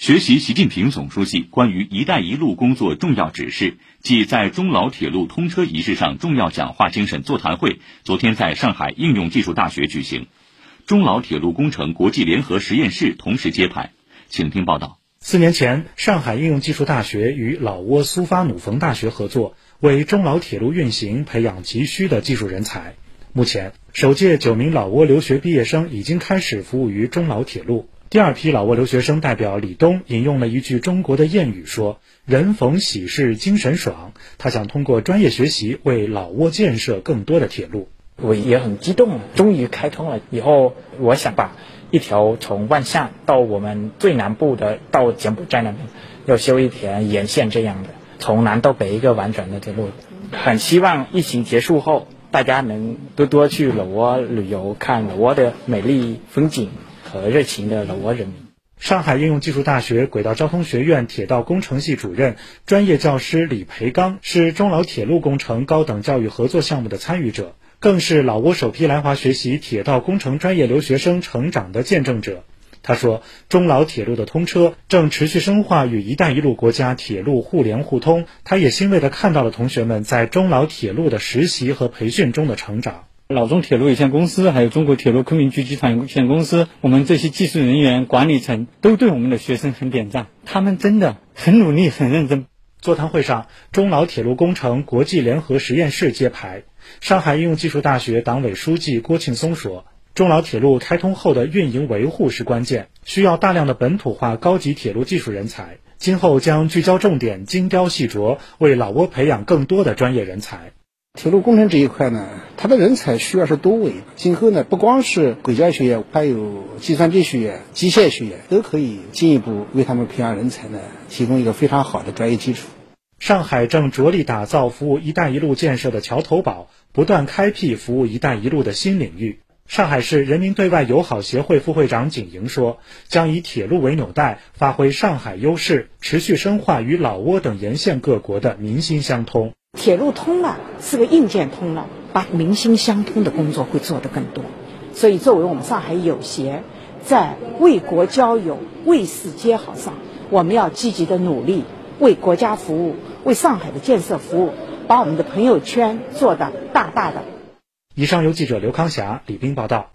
学习习近平总书记关于“一带一路”工作重要指示暨在中老铁路通车仪式上重要讲话精神座谈会昨天在上海应用技术大学举行，中老铁路工程国际联合实验室同时揭牌。请听报道。四年前，上海应用技术大学与老挝苏发努冯大学合作，为中老铁路运行培养急需的技术人才。目前，首届九名老挝留学毕业生已经开始服务于中老铁路。第二批老挝留学生代表李东引用了一句中国的谚语说：“人逢喜事精神爽。”他想通过专业学习为老挝建设更多的铁路。我也很激动，终于开通了。以后我想把一条从万象到我们最南部的到柬埔寨那边，要修一条沿线这样的，从南到北一个完整的铁路。很希望疫情结束后，大家能多多去老挝旅游，看老挝的美丽风景。和热情的老挝人民。上海应用技术大学轨道交通学院铁道工程系主任、专业教师李培刚是中老铁路工程高等教育合作项目的参与者，更是老挝首批来华学习铁道工程专业留学生成长的见证者。他说：“中老铁路的通车正持续深化与“一带一路”国家铁路互联互通。”他也欣慰地看到了同学们在中老铁路的实习和培训中的成长。老中铁路有限公司，还有中国铁路昆明局集团有限公司，我们这些技术人员、管理层都对我们的学生很点赞，他们真的很努力、很认真。座谈会上，中老铁路工程国际联合实验室揭牌。上海应用技术大学党委书记郭庆松说：“中老铁路开通后的运营维护是关键，需要大量的本土化高级铁路技术人才。今后将聚焦重点，精雕细琢，为老挝培养更多的专业人才。”铁路工程这一块呢，它的人才需要是多维。今后呢，不光是轨交学院，还有计算机学院、机械学院，都可以进一步为他们培养人才呢，提供一个非常好的专业基础。上海正着力打造服务“一带一路”建设的桥头堡，不断开辟服务“一带一路”的新领域。上海市人民对外友好协会副会长景莹说：“将以铁路为纽带，发挥上海优势，持续深化与老挝等沿线各国的民心相通。”铁路通了，是个硬件通了，把民心相通的工作会做得更多。所以，作为我们上海友协，在为国交友、为世接好上，我们要积极的努力，为国家服务，为上海的建设服务，把我们的朋友圈做得大大的。以上由记者刘康霞、李斌报道。